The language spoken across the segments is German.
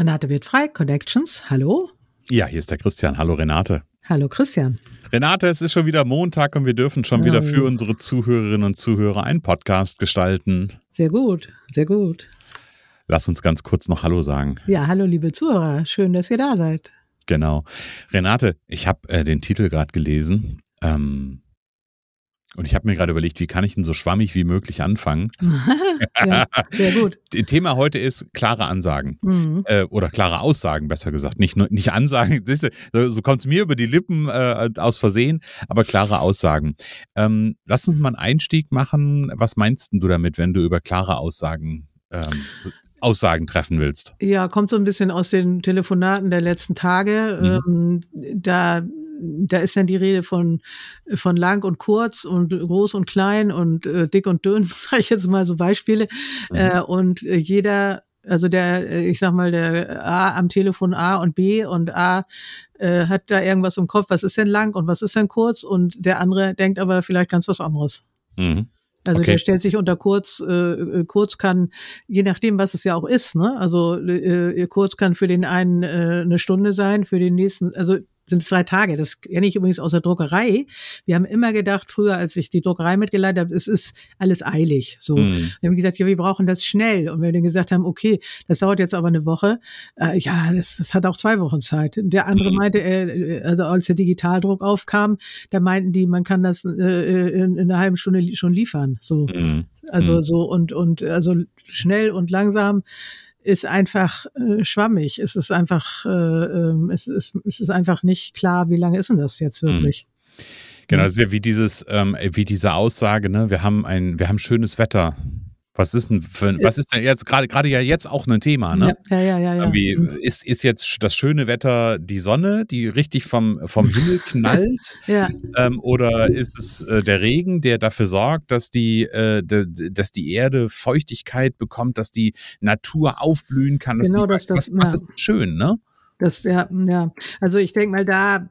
Renate wird frei, Connections. Hallo. Ja, hier ist der Christian. Hallo Renate. Hallo Christian. Renate, es ist schon wieder Montag und wir dürfen schon wieder für unsere Zuhörerinnen und Zuhörer einen Podcast gestalten. Sehr gut, sehr gut. Lass uns ganz kurz noch Hallo sagen. Ja, hallo liebe Zuhörer, schön, dass ihr da seid. Genau. Renate, ich habe äh, den Titel gerade gelesen. Ähm, und ich habe mir gerade überlegt, wie kann ich denn so schwammig wie möglich anfangen? ja, sehr gut. Thema heute ist klare Ansagen. Mhm. Äh, oder klare Aussagen, besser gesagt. Nicht, nur, nicht Ansagen, so, so kommt es mir über die Lippen äh, aus Versehen, aber klare Aussagen. Ähm, lass uns mal einen Einstieg machen. Was meinst du damit, wenn du über klare Aussagen ähm, Aussagen treffen willst. Ja, kommt so ein bisschen aus den Telefonaten der letzten Tage. Mhm. Ähm, da da ist dann die Rede von, von lang und kurz und groß und klein und äh, dick und dünn, sage ich jetzt mal so Beispiele. Mhm. Äh, und äh, jeder, also der, äh, ich sag mal, der A am Telefon A und B und A äh, hat da irgendwas im Kopf, was ist denn lang und was ist denn kurz und der andere denkt aber vielleicht ganz was anderes. Mhm. Also okay. der stellt sich unter kurz, äh, äh, kurz kann, je nachdem, was es ja auch ist, ne? Also äh, kurz kann für den einen äh, eine Stunde sein, für den nächsten, also sind es drei Tage. Das kenne ich übrigens aus der Druckerei. Wir haben immer gedacht, früher, als ich die Druckerei mitgeleitet habe, es ist alles eilig. So. Mhm. Wir haben gesagt, ja, wir brauchen das schnell. Und wenn wir dann gesagt haben, okay, das dauert jetzt aber eine Woche, äh, ja, das, das hat auch zwei Wochen Zeit. Der andere mhm. meinte, äh, also als der Digitaldruck aufkam, da meinten die, man kann das äh, in, in einer halben Stunde schon liefern. So. Mhm. Also mhm. so und und also schnell und langsam ist einfach äh, schwammig. Es ist einfach, äh, äh, es, ist, es ist einfach nicht klar, wie lange ist denn das jetzt mhm. wirklich. Genau, das ist ja wie dieses, ähm, wie diese Aussage, ne, wir haben ein, wir haben schönes Wetter. Was ist denn für, was ist denn jetzt gerade gerade ja jetzt auch ein Thema, ne? Ja, ja, ja, ja. Irgendwie ist, ist jetzt das schöne Wetter die Sonne, die richtig vom, vom Himmel knallt? ja. Ähm, oder ist es äh, der Regen, der dafür sorgt, dass die, äh, de, dass die Erde Feuchtigkeit bekommt, dass die Natur aufblühen kann? genau, die, das, das, was, was ist schön, ne? Das, ja, ja. Also ich denke mal, da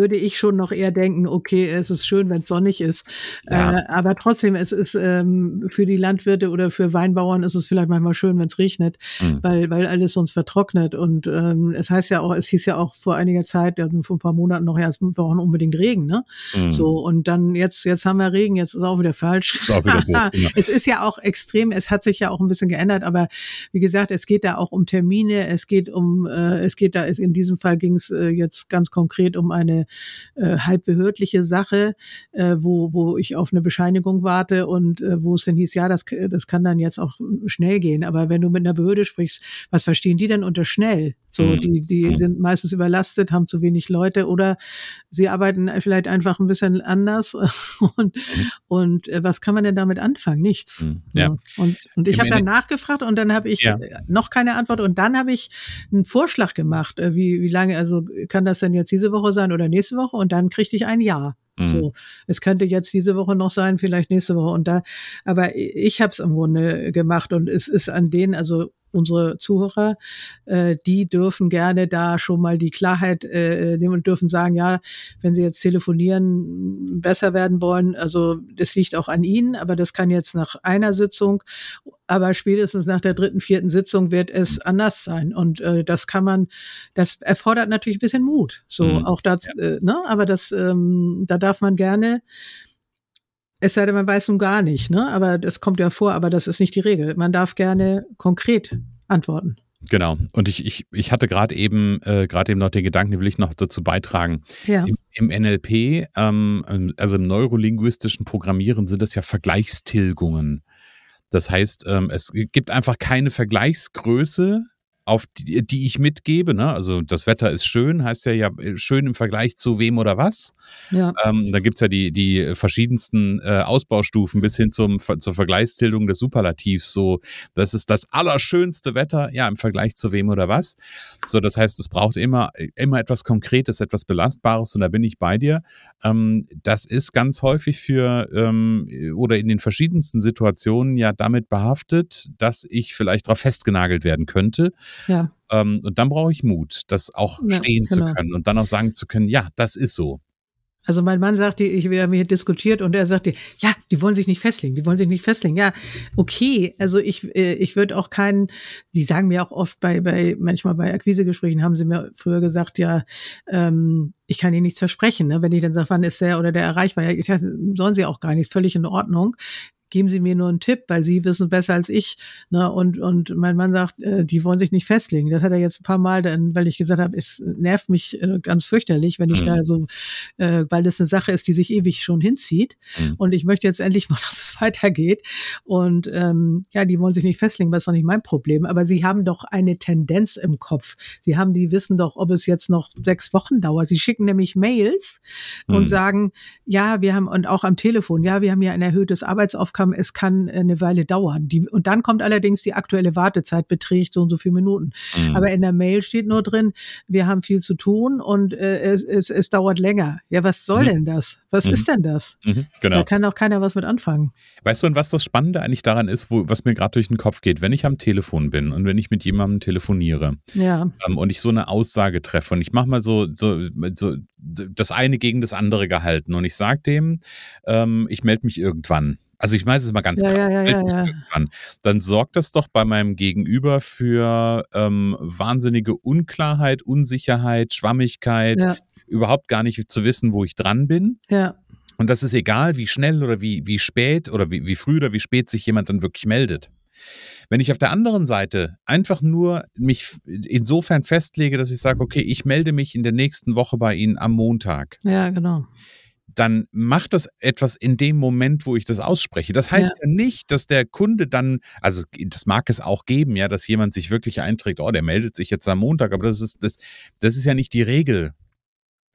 würde ich schon noch eher denken, okay, es ist schön, wenn es sonnig ist. Ja. Äh, aber trotzdem, es ist ähm, für die Landwirte oder für Weinbauern ist es vielleicht manchmal schön, wenn es regnet, mhm. weil, weil alles sonst vertrocknet. Und ähm, es heißt ja auch, es hieß ja auch vor einiger Zeit, also vor ein paar Monaten noch, ja, es brauchen unbedingt Regen, ne? Mhm. So, und dann jetzt, jetzt haben wir Regen, jetzt ist auch wieder falsch. Ist auch wieder doof, genau. Es ist ja auch extrem, es hat sich ja auch ein bisschen geändert, aber wie gesagt, es geht da auch um Termine, es geht um, äh, es geht da, in diesem Fall ging es äh, jetzt ganz konkret um eine äh, halb behördliche Sache, äh, wo, wo ich auf eine Bescheinigung warte und äh, wo es dann hieß, ja, das, das kann dann jetzt auch schnell gehen. Aber wenn du mit einer Behörde sprichst, was verstehen die denn unter schnell? So, mhm. die, die mhm. sind meistens überlastet, haben zu wenig Leute oder sie arbeiten vielleicht einfach ein bisschen anders. und, mhm. und äh, was kann man denn damit anfangen? Nichts. Ja. Und, und ich habe dann nachgefragt und dann habe ich ja. noch keine Antwort und dann habe ich einen Vorschlag gemacht, äh, wie, wie lange, also kann das denn jetzt diese Woche sein oder nächste Woche und dann kriegte ich ein Ja. So, es könnte jetzt diese Woche noch sein, vielleicht nächste Woche und da, aber ich habe es im Grunde gemacht und es ist an denen, also unsere Zuhörer, äh, die dürfen gerne da schon mal die Klarheit äh, nehmen und dürfen sagen, ja, wenn sie jetzt telefonieren, besser werden wollen, also das liegt auch an ihnen, aber das kann jetzt nach einer Sitzung, aber spätestens nach der dritten, vierten Sitzung wird es anders sein. Und äh, das kann man, das erfordert natürlich ein bisschen Mut. So, mhm. auch das, ja. äh, ne, aber das, ähm, da darf man gerne es sei denn, man weiß nun gar nicht, ne? Aber das kommt ja vor, aber das ist nicht die Regel. Man darf gerne konkret antworten. Genau. Und ich, ich, ich hatte gerade eben, äh, gerade eben noch den Gedanken, den will ich noch dazu beitragen. Ja. Im NLP, ähm, also im neurolinguistischen Programmieren, sind das ja Vergleichstilgungen. Das heißt, ähm, es gibt einfach keine Vergleichsgröße, auf die, die ich mitgebe. Ne? Also das Wetter ist schön, heißt ja ja äh, schön im Vergleich zu wem oder was. Ja. Ähm, da gibt's ja die, die verschiedensten äh, Ausbaustufen bis hin zum, zur Vergleichsbildung des Superlativs. So, das ist das allerschönste Wetter, ja, im Vergleich zu wem oder was. So, das heißt, es braucht immer, immer etwas Konkretes, etwas Belastbares und da bin ich bei dir. Ähm, das ist ganz häufig für ähm, oder in den verschiedensten Situationen ja damit behaftet, dass ich vielleicht darauf festgenagelt werden könnte. Ja. Ähm, und dann brauche ich Mut, das auch ja, stehen genau. zu können und dann auch sagen zu können, ja, das ist so. Also mein Mann sagte, ich, wir haben hier diskutiert und er sagte, ja, die wollen sich nicht festlegen, die wollen sich nicht festlegen. Ja, okay, also ich, äh, ich würde auch keinen, die sagen mir auch oft bei, bei, manchmal bei Akquisegesprächen haben sie mir früher gesagt, ja, ähm, ich kann ihnen nichts versprechen. Ne? Wenn ich dann sage, wann ist der oder der erreichbar, ja, sollen sie auch gar nicht, völlig in Ordnung geben Sie mir nur einen Tipp, weil Sie wissen besser als ich. Ne? Und, und mein Mann sagt, äh, die wollen sich nicht festlegen. Das hat er jetzt ein paar Mal, dann, weil ich gesagt habe, es nervt mich äh, ganz fürchterlich, wenn ich mhm. da so, äh, weil das eine Sache ist, die sich ewig schon hinzieht. Mhm. Und ich möchte jetzt endlich mal, dass es weitergeht. Und ähm, ja, die wollen sich nicht festlegen, weil es doch nicht mein Problem. Aber sie haben doch eine Tendenz im Kopf. Sie haben, die wissen doch, ob es jetzt noch sechs Wochen dauert. Sie schicken nämlich Mails mhm. und sagen, ja, wir haben, und auch am Telefon, ja, wir haben ja ein erhöhtes Arbeitsaufkommen kam, es kann äh, eine Weile dauern. Die, und dann kommt allerdings die aktuelle Wartezeit beträgt so und so viele Minuten. Mhm. Aber in der Mail steht nur drin, wir haben viel zu tun und äh, es, es, es dauert länger. Ja, was soll mhm. denn das? Was mhm. ist denn das? Mhm, genau. Da kann auch keiner was mit anfangen. Weißt du, und was das Spannende eigentlich daran ist, wo, was mir gerade durch den Kopf geht, wenn ich am Telefon bin und wenn ich mit jemandem telefoniere ja. ähm, und ich so eine Aussage treffe und ich mache mal so, so, so das eine gegen das andere gehalten und ich sage dem, ähm, ich melde mich irgendwann. Also ich meine es mal ganz ja, ja, ja, ja. Dann sorgt das doch bei meinem Gegenüber für ähm, wahnsinnige Unklarheit, Unsicherheit, Schwammigkeit, ja. überhaupt gar nicht zu wissen, wo ich dran bin. Ja. Und das ist egal, wie schnell oder wie, wie spät oder wie, wie früh oder wie spät sich jemand dann wirklich meldet. Wenn ich auf der anderen Seite einfach nur mich insofern festlege, dass ich sage, okay, ich melde mich in der nächsten Woche bei Ihnen am Montag. Ja, genau dann macht das etwas in dem Moment, wo ich das ausspreche. Das heißt ja. ja. nicht, dass der Kunde dann, also das mag es auch geben, ja, dass jemand sich wirklich einträgt, oh, der meldet sich jetzt am Montag, aber das ist, das, das ist ja nicht die Regel.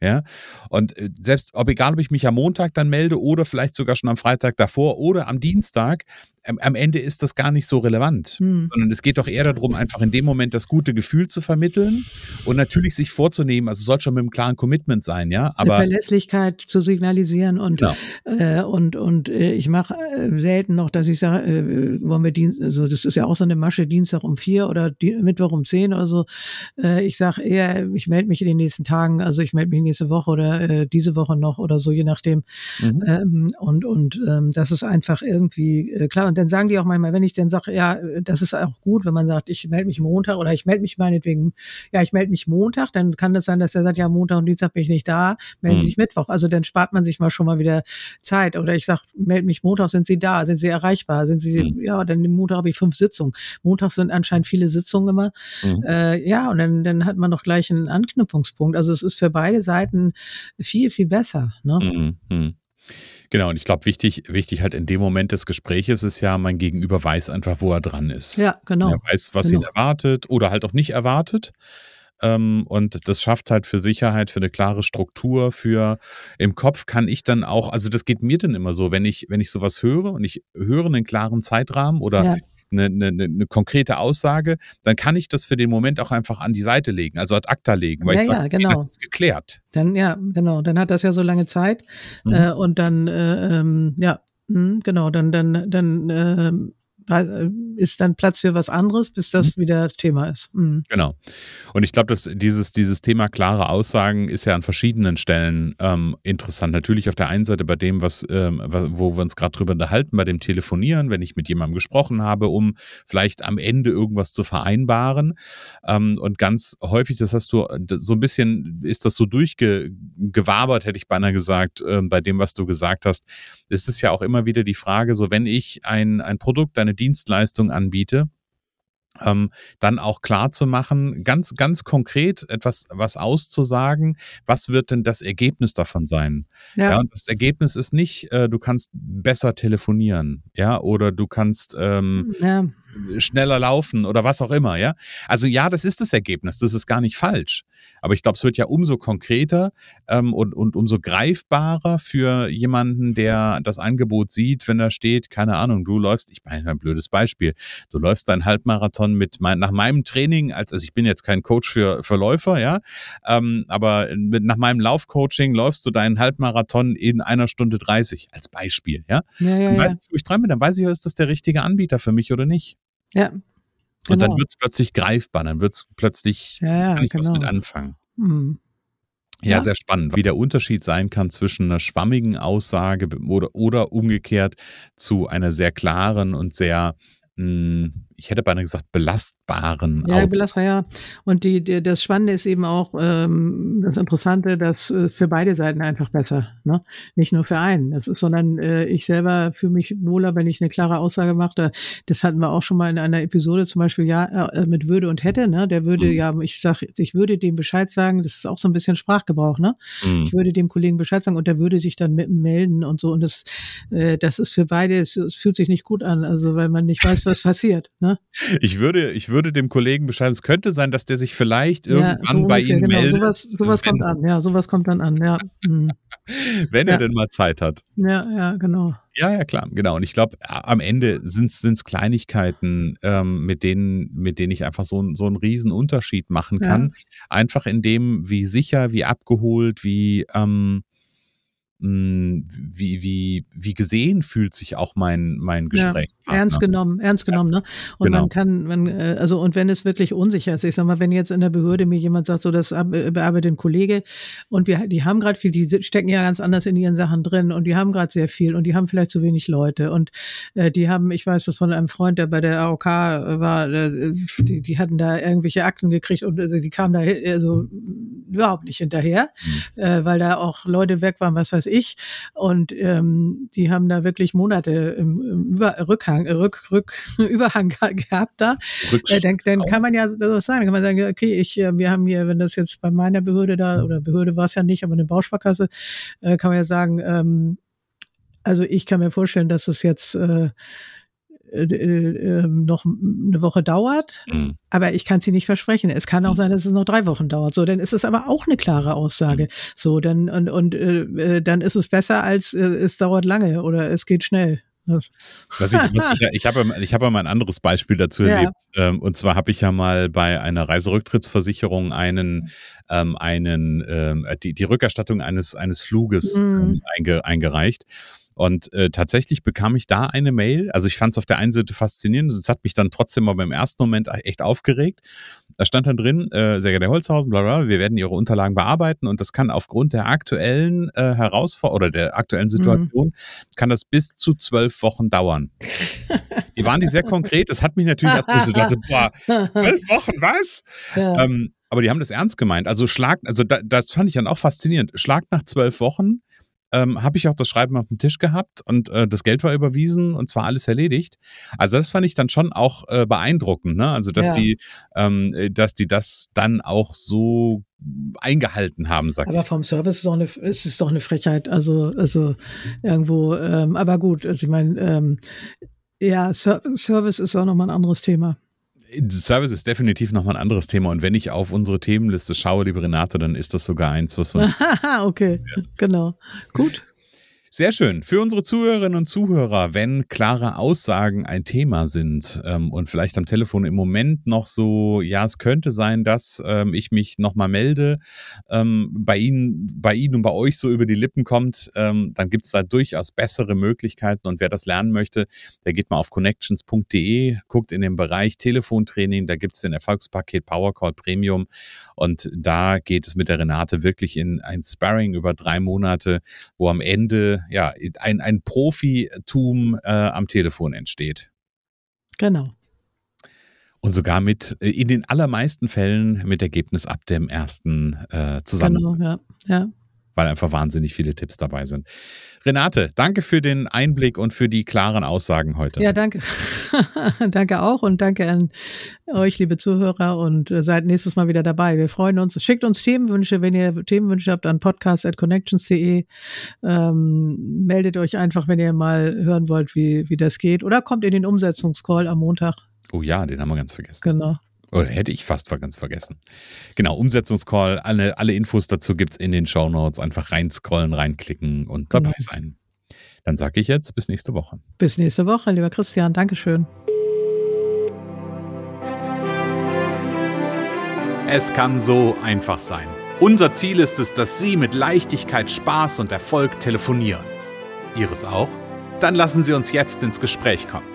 Ja, und äh, selbst, ob egal, ob ich mich am Montag dann melde oder vielleicht sogar schon am Freitag davor oder am Dienstag, am Ende ist das gar nicht so relevant, hm. sondern es geht doch eher darum, einfach in dem Moment das gute Gefühl zu vermitteln und natürlich sich vorzunehmen, also es soll schon mit einem klaren Commitment sein, ja, aber Eine Verlässlichkeit zu signalisieren und genau. äh, und und äh, ich mache äh, selten noch, dass ich sage, äh, wollen wir Dienst, also das ist ja auch so eine Masche Dienstag um vier oder die, Mittwoch um zehn oder so. Äh, ich sage eher, ich melde mich in den nächsten Tagen, also ich melde mich nächste Woche oder äh, diese Woche noch oder so, je nachdem. Mhm. Ähm, und und ähm, das ist einfach irgendwie äh, klar und dann sagen die auch manchmal, wenn ich dann sage, ja, das ist auch gut, wenn man sagt, ich melde mich Montag oder ich melde mich meinetwegen, ja, ich melde mich Montag, dann kann das sein, dass er sagt, ja, Montag und Dienstag bin ich nicht da, melden mhm. sich Mittwoch. Also dann spart man sich mal schon mal wieder Zeit. Oder ich sage, melde mich Montag, sind Sie da, sind Sie erreichbar, sind Sie, mhm. ja, dann Montag habe ich fünf Sitzungen. Montag sind anscheinend viele Sitzungen immer. Mhm. Äh, ja, und dann, dann hat man doch gleich einen Anknüpfungspunkt. Also es ist für beide Seiten viel, viel besser. Ne? Mhm. Genau, und ich glaube, wichtig, wichtig halt in dem Moment des Gespräches ist ja, mein Gegenüber weiß einfach, wo er dran ist. Ja, genau. Er weiß, was genau. ihn erwartet oder halt auch nicht erwartet. Ähm, und das schafft halt für Sicherheit, für eine klare Struktur, für im Kopf kann ich dann auch, also das geht mir dann immer so, wenn ich, wenn ich sowas höre und ich höre einen klaren Zeitrahmen oder ja eine, eine, eine konkrete Aussage, dann kann ich das für den Moment auch einfach an die Seite legen, also ad acta legen, weil ja, ich sage, ja, genau. okay, das ist geklärt. Dann, ja, genau, dann hat das ja so lange Zeit mhm. äh, und dann, äh, ähm, ja, mh, hm, genau, dann, dann, dann äh, ist dann Platz für was anderes, bis das mhm. wieder Thema ist. Mhm. Genau. Und ich glaube, dass dieses, dieses Thema klare Aussagen ist ja an verschiedenen Stellen ähm, interessant. Natürlich auf der einen Seite bei dem, was, ähm, wo wir uns gerade drüber unterhalten, bei dem Telefonieren, wenn ich mit jemandem gesprochen habe, um vielleicht am Ende irgendwas zu vereinbaren. Ähm, und ganz häufig, das hast du so ein bisschen, ist das so durchgewabert, hätte ich beinahe gesagt, äh, bei dem, was du gesagt hast. ist Es ja auch immer wieder die Frage, so wenn ich ein, ein Produkt, eine Dienstleistung anbiete, ähm, dann auch klar zu machen, ganz, ganz konkret etwas, was auszusagen, was wird denn das Ergebnis davon sein? Ja. ja und das Ergebnis ist nicht, äh, du kannst besser telefonieren, ja, oder du kannst ähm, ja schneller laufen oder was auch immer, ja. Also ja, das ist das Ergebnis, das ist gar nicht falsch. Aber ich glaube, es wird ja umso konkreter ähm, und, und umso greifbarer für jemanden, der das Angebot sieht, wenn da steht, keine Ahnung, du läufst, ich meine, ein blödes Beispiel, du läufst deinen Halbmarathon mit mein, nach meinem Training, als, also ich bin jetzt kein Coach für, für Läufer, ja, ähm, aber mit, nach meinem Laufcoaching läufst du deinen Halbmarathon in einer Stunde 30 als Beispiel, ja. ja, ja dann weiß ja. ich, wo ich dran bin, dann weiß ich, ist das der richtige Anbieter für mich oder nicht. Ja. Genau. Und dann genau. wird es plötzlich greifbar, dann wird es plötzlich, ja, ja, kann ich genau. was mit anfangen. Mhm. Ja, ja, sehr spannend, wie der Unterschied sein kann zwischen einer schwammigen Aussage oder, oder umgekehrt zu einer sehr klaren und sehr hm, ich hätte beinahe gesagt, belastbaren. Ja, belastbar, ja. Und die, die, das Spannende ist eben auch ähm, das Interessante, dass äh, für beide Seiten einfach besser, ne? Nicht nur für einen. Das ist, sondern äh, ich selber fühle mich wohler, wenn ich eine klare Aussage mache. Das hatten wir auch schon mal in einer Episode, zum Beispiel ja äh, mit Würde und hätte, ne? Der würde, mhm. ja, ich sag, ich würde dem Bescheid sagen, das ist auch so ein bisschen Sprachgebrauch, ne? Mhm. Ich würde dem Kollegen Bescheid sagen und der würde sich dann melden und so. Und das, äh, das ist für beide, es, es fühlt sich nicht gut an, also weil man nicht weiß, was passiert. Ne? Ne? Ich würde, ich würde dem Kollegen Bescheid, es könnte sein, dass der sich vielleicht irgendwann ja, so bei Ihnen genau. meldet. Sowas, sowas kommt an, ja, sowas kommt dann an, ja. Mhm. Wenn er denn mal Zeit hat. Ja, ja, genau. Ja, ja, klar, genau. Und ich glaube, am Ende sind es Kleinigkeiten, ähm, mit, denen, mit denen ich einfach so, so einen riesen Unterschied machen kann. Ja. Einfach in dem, wie sicher, wie abgeholt, wie ähm, hm, wie, wie, wie gesehen fühlt sich auch mein, mein Gespräch. Ja, ernst genommen, ernst genommen, ne? Und genau. man kann, man, äh, also, und wenn es wirklich unsicher ist, ich sag mal, wenn jetzt in der Behörde mir jemand sagt, so, das äh, bearbeitet ein Kollege und wir, die haben gerade viel, die stecken ja ganz anders in ihren Sachen drin und die haben gerade sehr viel und die haben vielleicht zu wenig Leute und äh, die haben, ich weiß das von einem Freund, der bei der AOK war, äh, die, die hatten da irgendwelche Akten gekriegt und also, die kamen da also überhaupt nicht hinterher, mhm. äh, weil da auch Leute weg waren, was weiß ich ich. Und ähm, die haben da wirklich Monate im, im Über Rückhang, Rück, Rück, Überhang gehabt da. Äh, dann, dann kann man ja so sagen, kann man sagen, okay, ich, äh, wir haben hier, wenn das jetzt bei meiner Behörde da, oder Behörde war es ja nicht, aber eine Bausparkasse, äh, kann man ja sagen, ähm, also ich kann mir vorstellen, dass es jetzt äh, äh, äh, ähm, noch eine Woche dauert, mhm. aber ich kann sie nicht versprechen. Es kann auch mhm. sein, dass es noch drei Wochen dauert. So, dann ist es aber auch eine klare Aussage. Mhm. So, dann und und äh, äh, dann ist es besser als äh, es dauert lange oder es geht schnell. Was ich, was ich, ich habe ich habe mal ein anderes Beispiel dazu ja. erlebt. Ähm, und zwar habe ich ja mal bei einer Reiserücktrittsversicherung einen, ähm, einen ähm, die, die Rückerstattung eines, eines Fluges mhm. ähm, einge, eingereicht. Und äh, tatsächlich bekam ich da eine Mail. Also ich fand es auf der einen Seite faszinierend, es hat mich dann trotzdem aber im ersten Moment echt aufgeregt. Da stand dann drin, äh, sehr geehrter Holzhausen, bla, bla, wir werden Ihre Unterlagen bearbeiten und das kann aufgrund der aktuellen äh, Herausforderung oder der aktuellen mhm. Situation, mhm. kann das bis zu zwölf Wochen dauern. die waren die sehr konkret. Das hat mich natürlich erst so dachte, boah, zwölf Wochen, was? Ja. Ähm, aber die haben das ernst gemeint. Also Schlag, also da, das fand ich dann auch faszinierend. Schlag nach zwölf Wochen ähm, habe ich auch das Schreiben auf dem Tisch gehabt und äh, das Geld war überwiesen und zwar alles erledigt. Also das fand ich dann schon auch äh, beeindruckend, ne? Also dass ja. die, ähm, dass die das dann auch so eingehalten haben, sag aber vom Service ist auch eine, ist es doch eine Frechheit. Also, also irgendwo, ähm, aber gut, also ich meine, ähm, ja, Service ist auch nochmal ein anderes Thema. Service ist definitiv nochmal ein anderes Thema. Und wenn ich auf unsere Themenliste schaue, liebe Renate, dann ist das sogar eins, was wir uns. okay, ja. genau. Gut. Sehr schön. Für unsere Zuhörerinnen und Zuhörer, wenn klare Aussagen ein Thema sind ähm, und vielleicht am Telefon im Moment noch so, ja, es könnte sein, dass ähm, ich mich nochmal melde, ähm, bei Ihnen, bei Ihnen und bei euch so über die Lippen kommt, ähm, dann gibt es da durchaus bessere Möglichkeiten. Und wer das lernen möchte, der geht mal auf connections.de, guckt in den Bereich Telefontraining, da gibt es den Erfolgspaket Powercall Premium und da geht es mit der Renate wirklich in ein Sparring über drei Monate, wo am Ende ja, ein, ein Profitum äh, am Telefon entsteht. Genau. Und sogar mit, äh, in den allermeisten Fällen mit Ergebnis ab dem ersten äh, zusammen. Genau, ja. ja. Weil einfach wahnsinnig viele Tipps dabei sind. Renate, danke für den Einblick und für die klaren Aussagen heute. Ja, danke. danke auch und danke an euch, liebe Zuhörer, und äh, seid nächstes Mal wieder dabei. Wir freuen uns. Schickt uns Themenwünsche, wenn ihr Themenwünsche habt, an podcast.connections.de. Ähm, meldet euch einfach, wenn ihr mal hören wollt, wie, wie das geht. Oder kommt in den Umsetzungscall am Montag. Oh ja, den haben wir ganz vergessen. Genau. Oder hätte ich fast ganz vergessen. Genau, Umsetzungscall, alle, alle Infos dazu gibt es in den Show Notes. Einfach reinscrollen, reinklicken und dabei genau. sein. Dann sage ich jetzt bis nächste Woche. Bis nächste Woche, lieber Christian. Dankeschön. Es kann so einfach sein. Unser Ziel ist es, dass Sie mit Leichtigkeit, Spaß und Erfolg telefonieren. Ihres auch? Dann lassen Sie uns jetzt ins Gespräch kommen.